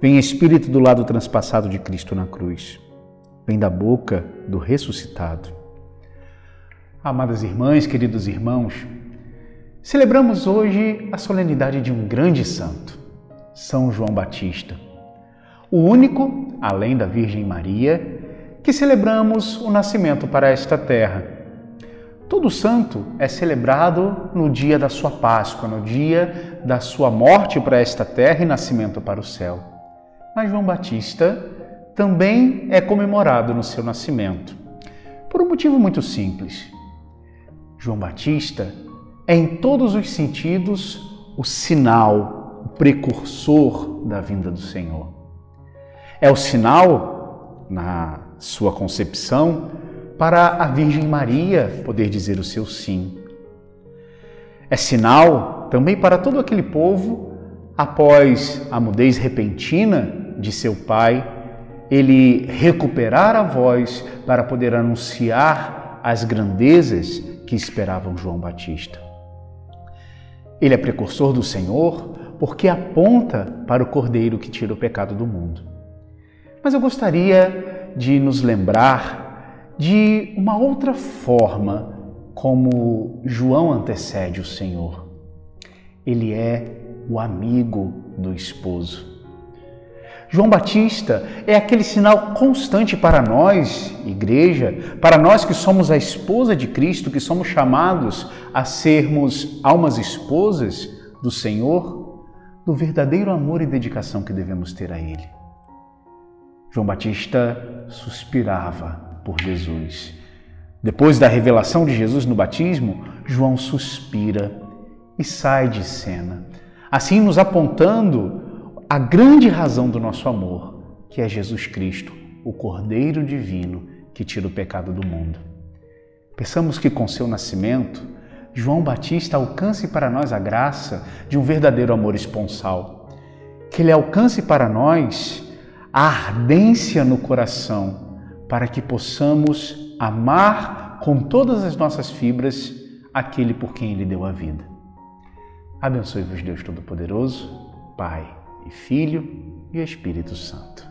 Vem Espírito do lado transpassado de Cristo na cruz. Vem da boca do ressuscitado. Amadas irmãs, queridos irmãos, celebramos hoje a solenidade de um grande santo, São João Batista. O único, além da Virgem Maria, que celebramos o nascimento para esta terra. Todo santo é celebrado no dia da sua Páscoa, no dia da sua morte para esta terra e nascimento para o céu. Mas João Batista também é comemorado no seu nascimento, por um motivo muito simples. João Batista é, em todos os sentidos, o sinal, o precursor da vinda do Senhor. É o sinal, na sua concepção, para a Virgem Maria poder dizer o seu sim. É sinal também para todo aquele povo, após a mudez repentina de seu pai, ele recuperar a voz para poder anunciar as grandezas que esperavam João Batista. Ele é precursor do Senhor porque aponta para o Cordeiro que tira o pecado do mundo. Mas eu gostaria de nos lembrar de uma outra forma como João antecede o Senhor. Ele é o amigo do esposo. João Batista é aquele sinal constante para nós, igreja, para nós que somos a esposa de Cristo, que somos chamados a sermos almas esposas do Senhor, do verdadeiro amor e dedicação que devemos ter a Ele. João Batista suspirava por Jesus. Depois da revelação de Jesus no batismo, João suspira e sai de cena, assim nos apontando a grande razão do nosso amor, que é Jesus Cristo, o Cordeiro Divino que tira o pecado do mundo. Pensamos que com seu nascimento, João Batista alcance para nós a graça de um verdadeiro amor esponsal, que ele alcance para nós a ardência no coração, para que possamos amar com todas as nossas fibras aquele por quem ele deu a vida. Abençoe-vos Deus Todo-Poderoso, Pai e Filho e Espírito Santo.